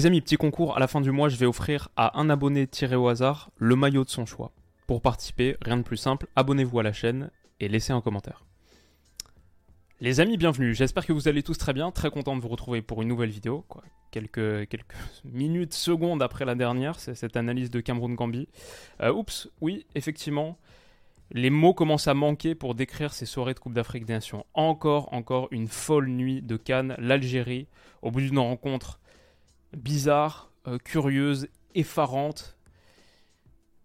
Les amis, petit concours, à la fin du mois, je vais offrir à un abonné tiré au hasard le maillot de son choix. Pour participer, rien de plus simple, abonnez-vous à la chaîne et laissez un commentaire. Les amis, bienvenue. J'espère que vous allez tous très bien. Très content de vous retrouver pour une nouvelle vidéo. Quoi. Quelques, quelques minutes, secondes après la dernière, c'est cette analyse de Cameroun-Gambie. Euh, oups, oui, effectivement, les mots commencent à manquer pour décrire ces soirées de Coupe d'Afrique des Nations. Encore, encore une folle nuit de Cannes. L'Algérie, au bout d'une rencontre bizarre, euh, curieuse, effarante,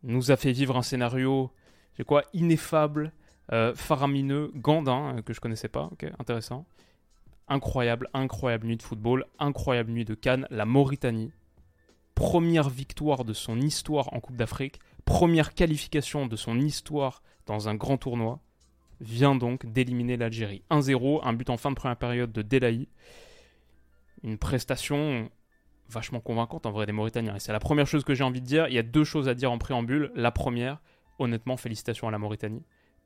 nous a fait vivre un scénario, c'est quoi, ineffable, euh, faramineux, Gandin, euh, que je connaissais pas, ok, intéressant. Incroyable, incroyable nuit de football, incroyable nuit de Cannes, la Mauritanie. Première victoire de son histoire en Coupe d'Afrique, première qualification de son histoire dans un grand tournoi, vient donc d'éliminer l'Algérie. 1-0, un but en fin de première période de Delaï. Une prestation vachement convaincante en vrai des Mauritaniens. Et c'est la première chose que j'ai envie de dire. Il y a deux choses à dire en préambule. La première, honnêtement, félicitations à la Mauritanie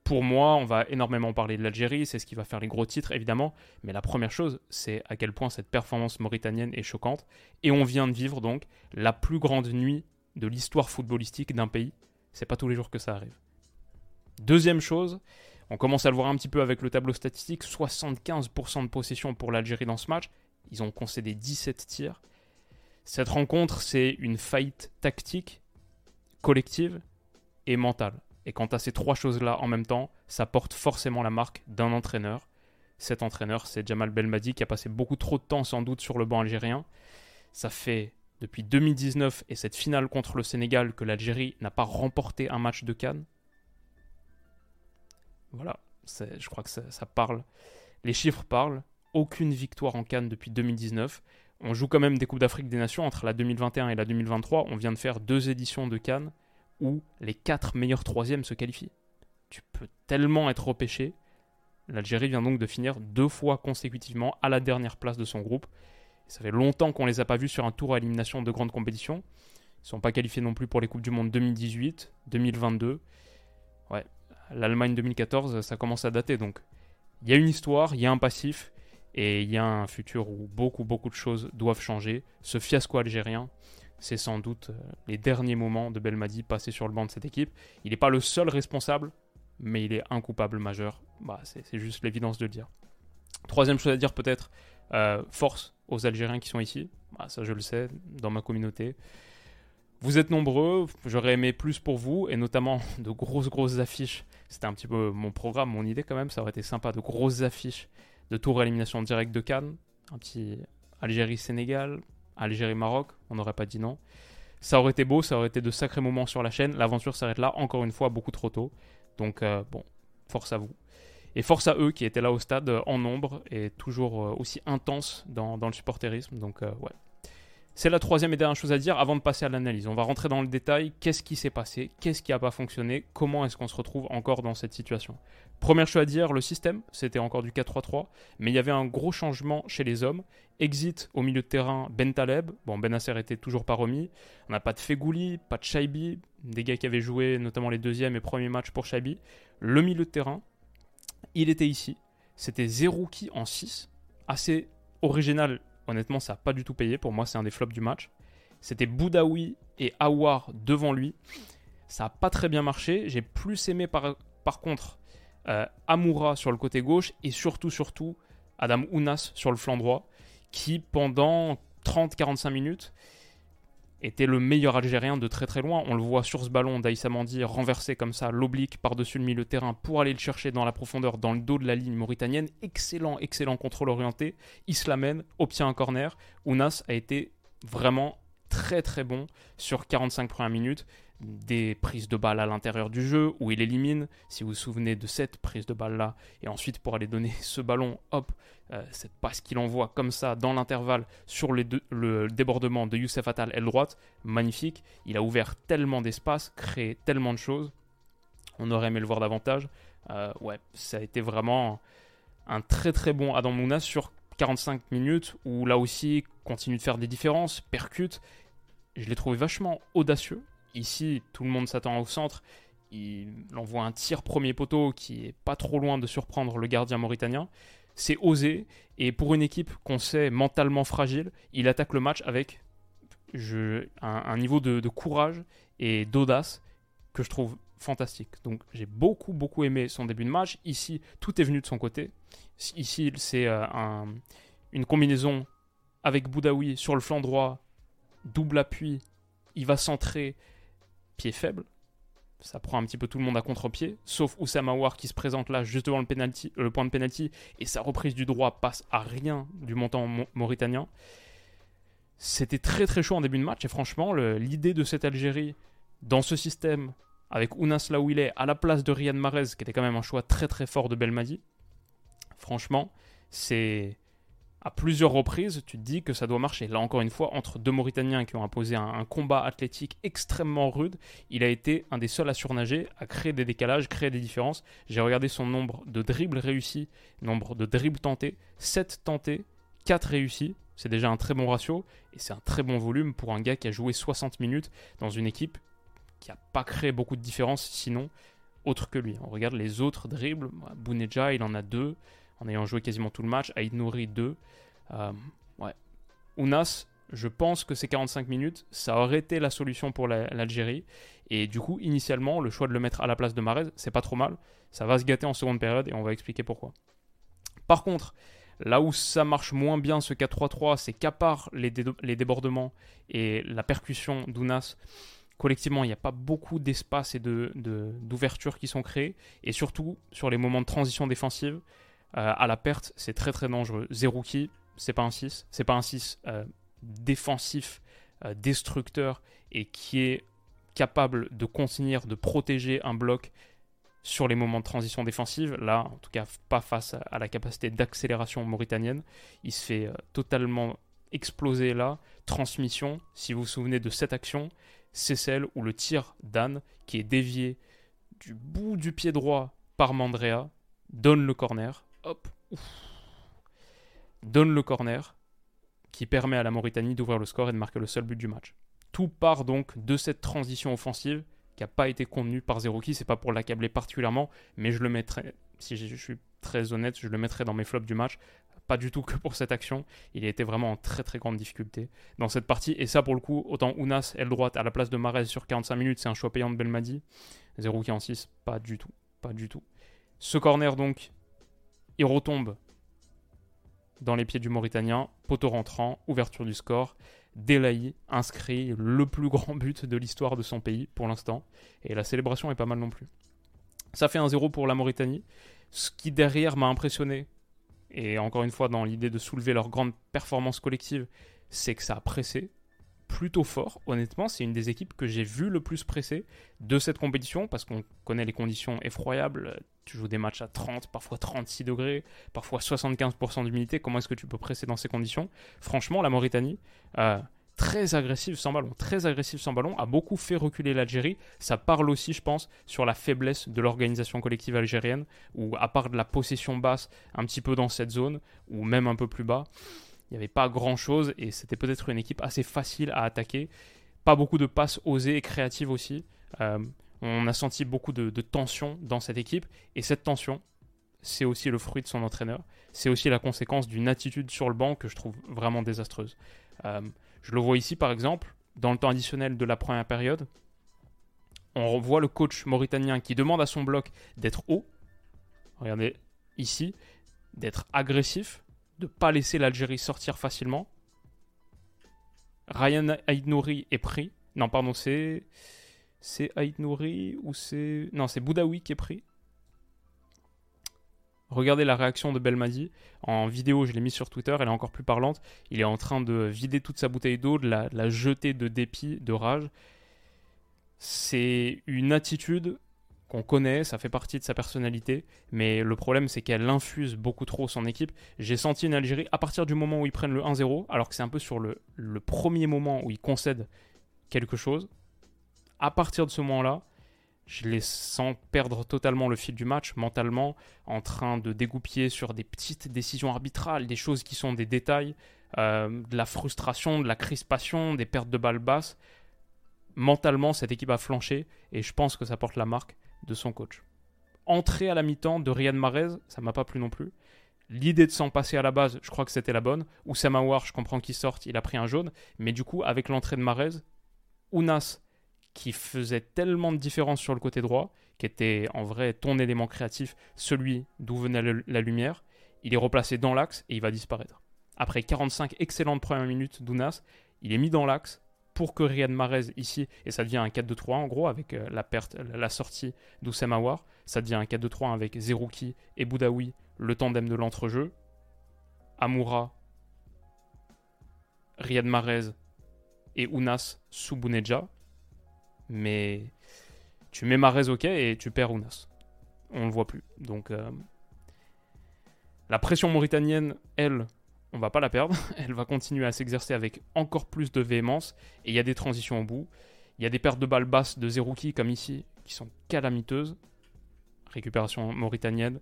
pour moi, on va énormément parler de l'Algérie, c'est ce qui va faire les gros titres évidemment, mais la première chose, c'est à quel point cette performance mauritanienne est choquante, et on vient de vivre donc la plus grande nuit de l'histoire footballistique d'un pays. C'est pas tous les jours que ça arrive. Deuxième chose, on commence à le voir un petit peu avec le tableau statistique, 75% de possession pour l'Algérie dans ce match, ils ont concédé 17 tirs. Cette rencontre, c'est une faillite tactique, collective et mentale. Et quant à ces trois choses-là en même temps, ça porte forcément la marque d'un entraîneur. Cet entraîneur, c'est Jamal Belmadi qui a passé beaucoup trop de temps sans doute sur le banc algérien. Ça fait depuis 2019 et cette finale contre le Sénégal que l'Algérie n'a pas remporté un match de Cannes. Voilà, je crois que ça, ça, parle. Les chiffres parlent. Aucune victoire en Cannes depuis 2019. On joue quand même des Coupes d'Afrique des Nations entre la 2021 et la 2023. On vient de faire deux éditions de Cannes où les quatre meilleurs troisièmes se qualifient. Tu peux tellement être repêché. L'Algérie vient donc de finir deux fois consécutivement à la dernière place de son groupe. ça fait longtemps qu'on ne les a pas vus sur un tour à élimination de grandes compétitions. Ils ne sont pas qualifiés non plus pour les Coupes du Monde 2018, 2022. Ouais, l'Allemagne 2014, ça commence à dater. Donc, il y a une histoire, il y a un passif, et il y a un futur où beaucoup, beaucoup de choses doivent changer. Ce fiasco algérien, c'est sans doute euh, les derniers moments de Belmadi passés sur le banc de cette équipe. Il n'est pas le seul responsable, mais il est un coupable majeur. Bah, c'est juste l'évidence de le dire. Troisième chose à dire peut-être, euh, force aux Algériens qui sont ici. Bah, ça je le sais, dans ma communauté. Vous êtes nombreux, j'aurais aimé plus pour vous, et notamment de grosses grosses affiches. C'était un petit peu mon programme, mon idée quand même, ça aurait été sympa, de grosses affiches de tour à élimination directe de Cannes. Un petit Algérie-Sénégal, Algérie-Maroc, on n'aurait pas dit non. Ça aurait été beau, ça aurait été de sacrés moments sur la chaîne. L'aventure s'arrête là, encore une fois, beaucoup trop tôt. Donc, euh, bon, force à vous. Et force à eux qui étaient là au stade euh, en nombre et toujours euh, aussi intense dans, dans, le supporterisme. Donc, ouais, c'est la troisième et dernière chose à dire avant de passer à l'analyse. On va rentrer dans le détail. Qu'est-ce qui s'est passé? Qu'est-ce qui n'a pas fonctionné? Comment est-ce qu'on se retrouve encore dans cette situation? Première chose à dire, le système, c'était encore du 4-3-3, mais il y avait un gros changement chez les hommes. Exit au milieu de terrain Ben Taleb. Bon, Ben Nasser était toujours pas remis. On n'a pas de Fegouli, pas de Shaibi, des gars qui avaient joué notamment les deuxièmes et premiers matchs pour Shaibi. Le milieu de terrain, il était ici. C'était Zerouki en 6. Assez original Honnêtement, ça n'a pas du tout payé. Pour moi, c'est un des flops du match. C'était Boudaoui et Awar devant lui. Ça n'a pas très bien marché. J'ai plus aimé par, contre euh, Amoura sur le côté gauche et surtout, surtout Adam Ounas sur le flanc droit qui pendant 30-45 minutes était le meilleur Algérien de très très loin. On le voit sur ce ballon d'Aïssa Mandi renversé comme ça, l'oblique par-dessus le milieu de terrain pour aller le chercher dans la profondeur, dans le dos de la ligne mauritanienne. Excellent, excellent contrôle orienté. Il se l'amène, obtient un corner. Ounas a été vraiment très très bon sur 45 premières minutes. Des prises de balles à l'intérieur du jeu où il élimine, si vous vous souvenez de cette prise de balle là, et ensuite pour aller donner ce ballon, hop, euh, cette passe qu'il envoie comme ça dans l'intervalle sur le débordement de Youssef Attal aile droite, magnifique. Il a ouvert tellement d'espace, créé tellement de choses. On aurait aimé le voir davantage. Euh, ouais, ça a été vraiment un très très bon Adam Mouna sur 45 minutes où là aussi continue de faire des différences, percute. Je l'ai trouvé vachement audacieux. Ici, tout le monde s'attend au centre. Il envoie un tir premier poteau qui est pas trop loin de surprendre le gardien mauritanien. C'est osé et pour une équipe qu'on sait mentalement fragile, il attaque le match avec un, niveau de courage et d'audace que je trouve fantastique. Donc j'ai beaucoup beaucoup aimé son début de match. Ici, tout est venu de son côté. Ici, c'est euh, une combinaison avec Boudaoui sur le flanc droit, double appui, il va centrer, pied faible. Ça prend un petit peu tout le monde à contre-pied, sauf Oussama War qui se présente là juste devant le, point de pénalty et sa reprise du droit passe à rien du montant mauritanien. C'était très très chaud en début de match et franchement, l'idée de cette Algérie dans ce système avec Ounas est, à la place de Riyad Mahrez, qui était quand même un choix très très fort de Belmadi. Franchement, c'est à plusieurs reprises, tu te dis que ça doit marcher. Là encore une fois, entre deux Mauritaniens qui ont imposé un, combat athlétique extrêmement rude, il a été un des seuls à surnager, à créer des décalages, créer des différences. J'ai regardé son nombre de dribbles réussis, nombre de dribbles tentés, 7 tentés, 4 réussis. C'est déjà un très bon ratio et c'est un très bon volume pour un gars qui a joué 60 minutes dans une équipe qui n'a pas créé beaucoup de différence sinon, autre que lui. On regarde les autres dribbles. Bouneja, il en a deux, en ayant joué quasiment tout le match. Aïd Nouri, deux. Euh, ouais. Ounas, je pense que ces 45 minutes, ça aurait été la solution pour l'Algérie. Et du coup, initialement, le choix de le mettre à la place de Marez, c'est pas trop mal. Ça va se gâter en seconde période et on va expliquer pourquoi. Par contre, là où ça marche moins bien ce 4-3-3, c'est qu'à part les, débordements et la percussion d'Ounas, collectivement, il n'y a pas beaucoup d'espace et d'ouverture qui sont créés. Et surtout, sur les moments de transition défensive, euh, à la perte, c'est très très dangereux. Zerouki, c'est pas un 6. C'est pas un 6 euh, défensif, euh, destructeur et qui est capable de contenir, de protéger un bloc sur les moments de transition défensive. Là, en tout cas, pas face à la capacité d'accélération mauritanienne. Il se fait totalement exploser là. Transmission, si vous vous souvenez de cette action, c'est celle où le tir d'Anne, qui est dévié du bout du pied droit par Mandrea, donne le corner. Donne le corner qui permet à la Mauritanie d'ouvrir le score et de marquer le seul but du match. Tout part donc de cette transition offensive qui n'a pas été contenue par Zerouki. C'est pas pour l'accabler particulièrement, mais je le mettrai, si je suis très honnête, je le mettrai dans mes flops du match pas du tout que pour cette action. Il a été vraiment en très très grande difficulté dans cette partie. Et ça, pour le coup, autant Ounas, aile droite, à la place de Marez sur 45 minutes, c'est un choix payant de Belmadi. 0,46, pas du tout. Pas du tout. Ce corner, donc, il retombe dans les pieds du Mauritanien. Poteau rentrant, ouverture du score. Delaï inscrit le plus grand but de l'histoire de son pays pour l'instant. Et la célébration est pas mal non plus. Ça fait un 0 pour la Mauritanie. Ce qui derrière m'a impressionné, et encore une fois dans l'idée de soulever leur grande performance collective, c'est que ça a pressé plutôt fort. Honnêtement, c'est une des équipes que j'ai vu le plus presser de cette compétition parce qu'on connaît les conditions effroyables. Tu joues des matchs à 30, parfois 36 degrés, parfois 75% d'humidité. Comment est-ce que tu peux presser dans ces conditions? Franchement, la Mauritanie, euh, très agressive sans ballon, très agressive sans ballon, a beaucoup fait reculer l'Algérie. Ça parle aussi, je pense, sur la faiblesse de l'organisation collective algérienne, où à part de la possession basse, un petit peu dans cette zone, ou même un peu plus bas, il n'y avait pas grand-chose, et c'était peut-être une équipe assez facile à attaquer. Pas beaucoup de passes osées et créatives aussi. Euh, on a senti beaucoup de, tension dans cette équipe, et cette tension, c'est aussi le fruit de son entraîneur. C'est aussi la conséquence d'une attitude sur le banc que je trouve vraiment désastreuse. Euh, je le vois ici, par exemple, dans le temps additionnel de la première période. On voit le coach mauritanien qui demande à son bloc d'être haut. Regardez ici, d'être agressif, de pas laisser l'Algérie sortir facilement. Ryan Aïdnouri est pris. Non, pardon, c'est. C'est Aïdnouri ou c'est. Non, c'est Boudaoui qui est pris. Regardez la réaction de Belmadi. En vidéo, je l'ai mis sur Twitter, elle est encore plus parlante. Il est en train de vider toute sa bouteille d'eau, de la, de la jeter de dépit, de rage. C'est une attitude qu'on connaît, ça fait partie de sa personnalité, mais le problème c'est qu'elle infuse beaucoup trop son équipe. J'ai senti une Algérie à partir du moment où ils prennent le 1-0, alors que c'est un peu sur le, le, premier moment où ils concèdent quelque chose. À partir de ce moment-là, je les sens perdre totalement le fil du match, mentalement, en train de dégoupiller sur des petites décisions arbitrales, des choses qui sont des détails, euh, de la frustration, de la crispation, des pertes de balles basses. Mentalement, cette équipe a flanché et je pense que ça porte la marque de son coach. Entrée à la mi-temps de Riyad Mahrez, ça m'a pas plu non plus. L'idée de s'en passer à la base, je crois que c'était la bonne. Oussama War, je comprends qu'il sorte, il a pris un jaune. Mais du coup, avec l'entrée de Mahrez, Ounas, qui faisait tellement de différence sur le côté droit, qui était en vrai ton élément créatif, celui d'où venait la lumière, il est replacé dans l'axe et il va disparaître. Après 45 excellentes premières minutes d'Ounas, il est mis dans l'axe, pour que Riyad Mahrez ici, et ça devient un 4-2-3 en gros avec euh, la perte, la sortie d'Oussem Aouar, ça devient un 4-2-3 avec Zerouki et Boudaoui, le tandem de l'entrejeu, Amoura, Riyad Mahrez et Ounas sous Bouneja, mais tu mets Mahrez ok et tu perds Ounas. On le voit plus. Donc euh, la pression mauritanienne, elle, on va pas la perdre. Elle va continuer à s'exercer avec encore plus de véhémence. Et il y a des transitions au bout. Il y a des pertes de balles basses de Zerouki, comme ici, qui sont calamiteuses. Récupération mauritanienne.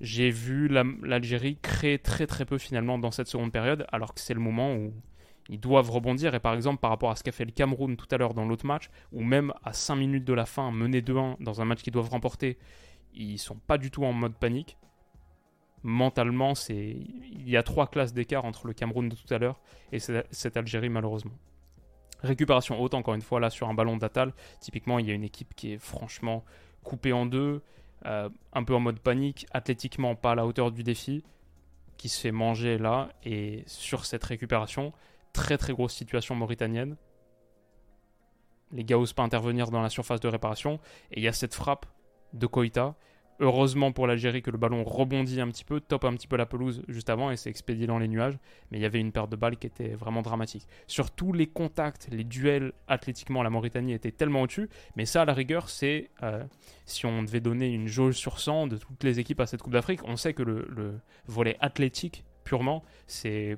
J'ai vu l'Algérie créer très très peu finalement dans cette seconde période, alors que c'est le moment où ils doivent rebondir. Et par exemple, par rapport à ce qu'a fait le Cameroun tout à l'heure dans l'autre match, ou même à 5 minutes de la fin, menés 2-1 dans un match qu'ils doivent remporter, ils sont pas du tout en mode panique mentalement, c'est il y a trois classes d'écart entre le Cameroun de tout à l'heure et cette Algérie malheureusement. Récupération haute, encore une fois, là sur un ballon d'Atal. Typiquement, il y a une équipe qui est franchement coupée en deux, euh, un peu en mode panique, athlétiquement pas à la hauteur du défi, qui se fait manger là. Et sur cette récupération, très très grosse situation mauritanienne. Les gars osent pas intervenir dans la surface de réparation. Et il y a cette frappe de Koïta Heureusement pour l'Algérie que le ballon rebondit un petit peu, top un petit peu la pelouse juste avant et s'est expédié dans les nuages. Mais il y avait une perte de balles qui était vraiment dramatique. Sur tous les contacts, les duels athlétiquement, la Mauritanie était tellement au-dessus. Mais ça, à la rigueur, c'est euh, si on devait donner une jauge sur 100 de toutes les équipes à cette Coupe d'Afrique, on sait que le, le volet athlétique purement, c'est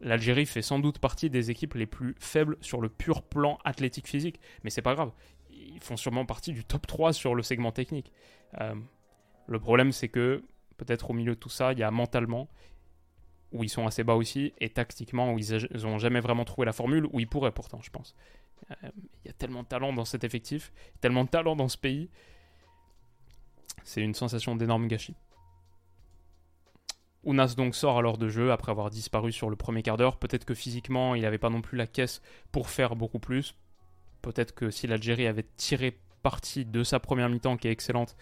L'Algérie fait sans doute partie des équipes les plus faibles sur le pur plan athlétique physique, mais c'est pas grave. Ils font sûrement partie du top 3 sur le segment technique. Euh, le problème, c'est que peut-être au milieu de tout ça, il y a mentalement où ils sont assez bas aussi, et tactiquement où ils n'ont jamais vraiment trouvé la formule, où ils pourraient pourtant, je pense. Euh, il y a tellement de talent dans cet effectif, tellement de talent dans ce pays. C'est une sensation d'énorme gâchis. Ounas donc sort alors de jeu après avoir disparu sur le premier quart d'heure. Peut-être que physiquement, il n'avait pas non plus la caisse pour faire beaucoup plus. Peut-être que si l'Algérie avait tiré parti de sa première mi-temps, qui est excellente,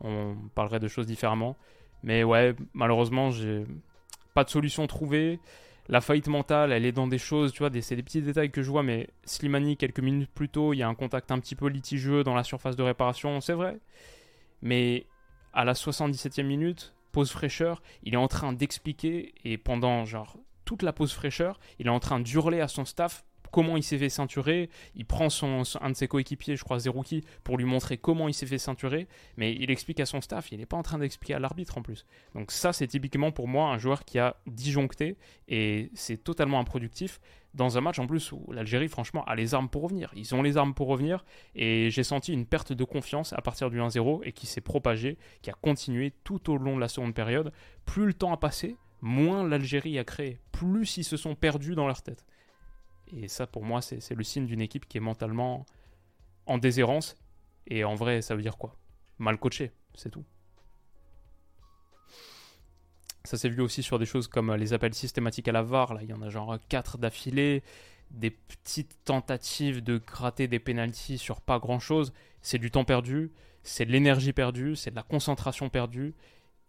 on parlerait de choses différemment. Mais ouais, malheureusement, j'ai pas de solution trouvée. La faillite mentale, elle est dans des choses, tu vois, c'est des petits détails que je vois, mais Slimani, quelques minutes plus tôt, il y a un contact un petit peu litigieux dans la surface de réparation, c'est vrai. Mais à la 77e minute, pause fraîcheur, il est en train d'expliquer, et pendant genre toute la pause fraîcheur, il est en train d'hurler à son staff comment il s'est fait ceinturer. Il prend son, un de ses coéquipiers, je crois Zerouki, pour lui montrer comment il s'est fait ceinturer. Mais il explique à son staff, il n'est pas en train d'expliquer à l'arbitre en plus. Donc ça, c'est typiquement pour moi un joueur qui a disjoncté et c'est totalement improductif dans un match en plus où l'Algérie, franchement, a les armes pour revenir. Ils ont les armes pour revenir et j'ai senti une perte de confiance à partir du 1-0 et qui s'est propagée, qui a continué tout au long de la seconde période. Plus le temps a passé, moins l'Algérie a créé, plus ils se sont perdus dans leur tête. Et ça, pour moi, c'est le signe d'une équipe qui est mentalement en déshérence. Et en vrai, ça veut dire quoi? Mal coaché, c'est tout. Ça s'est vu aussi sur des choses comme les appels systématiques à la VAR. Là, il y en a genre 4 d'affilée. Des petites tentatives de gratter des pénalties sur pas grand chose. C'est du temps perdu, c'est de l'énergie perdue, c'est de la concentration perdue.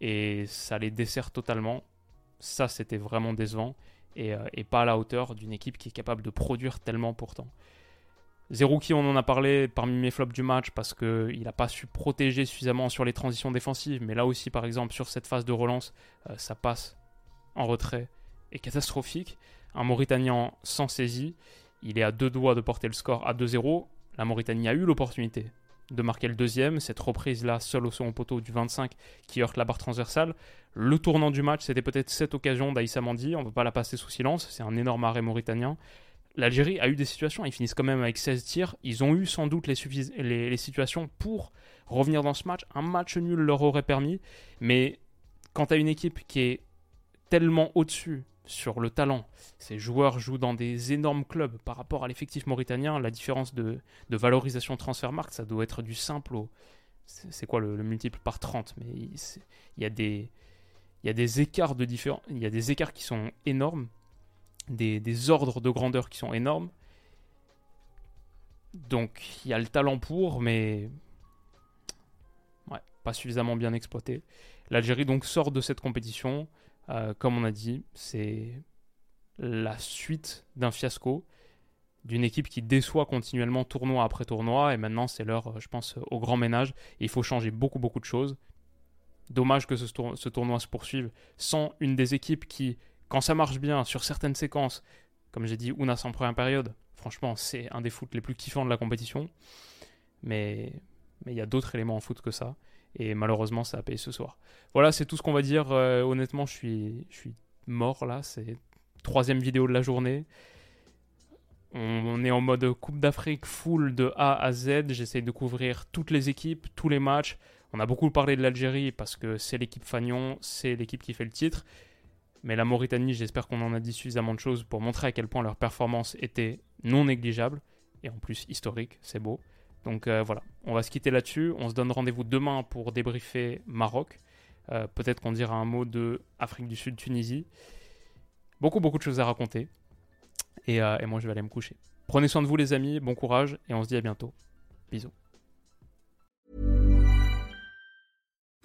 Et ça les dessert totalement. Ça, c'était vraiment décevant. Euh, et, pas à la hauteur d'une équipe qui est capable de produire tellement pourtant. Zerouki, on en a parlé parmi mes flops du match parce qu'il n'a pas su protéger suffisamment sur les transitions défensives. Mais là aussi, par exemple, sur cette phase de relance, euh, ça passe en retrait est catastrophique. Un Mauritanien sans saisie, il est à deux doigts de porter le score à 2-0. La Mauritanie a eu l'opportunité de marquer le deuxième. Cette reprise-là, seule au second poteau du 25 qui heurte la barre transversale. Le tournant du match, c'était peut-être cette occasion d'Aïssa Mandi. On ne peut pas la passer sous silence. C'est un énorme arrêt mauritanien. L'Algérie a eu des situations. Ils finissent quand même avec 16 tirs. Ils ont eu sans doute les, les, situations pour revenir dans ce match. Un match nul leur aurait permis. Mais quand tu as une équipe qui est tellement au-dessus sur le talent. Ces joueurs jouent dans des énormes clubs par rapport à l'effectif mauritanien. La différence de, valorisation transfert marque, ça doit être du simple au. C'est quoi le, multiple par 30 Mais il y, a des, il y a des écarts de différents. Il y a des écarts qui sont énormes, des, des ordres de grandeur qui sont énormes. Donc il y a le talent pour, mais ouais, pas suffisamment bien exploité. L'Algérie donc sort de cette compétition. Euh, comme on a dit, c'est la suite d'un fiasco, d'une équipe qui déçoit continuellement tournoi après tournoi, et maintenant c'est l'heure, euh, je pense, au grand ménage, et il faut changer beaucoup beaucoup de choses. Dommage que ce, tournoi se poursuive sans une des équipes qui, quand ça marche bien sur certaines séquences, comme j'ai dit, Ounas en première période, franchement c'est un des foot les plus kiffants de la compétition, mais il y a d'autres éléments en foot que ça. Et malheureusement, ça a payé ce soir. Voilà, c'est tout ce qu'on va dire. Euh, honnêtement, je suis, je suis mort là. C'est troisième vidéo de la journée. On, est en mode Coupe d'Afrique full de A à Z. J'essaie de couvrir toutes les équipes, tous les matchs. On a beaucoup parlé de l'Algérie parce que c'est l'équipe Fagnon, c'est l'équipe qui fait le titre. Mais la Mauritanie, j'espère qu'on en a dit suffisamment de choses pour montrer à quel point leur performance était non négligeable et en plus historique, c'est beau. Donc euh, voilà, on va se quitter là-dessus. On se donne rendez-vous demain pour débriefer Maroc. Euh, peut-être qu'on dira un mot de Afrique du Sud, Tunisie. Beaucoup, beaucoup de choses à raconter. Euh, et moi, je vais aller me coucher. Prenez soin de vous, les amis. Bon courage. Et on se dit à bientôt. Bisous.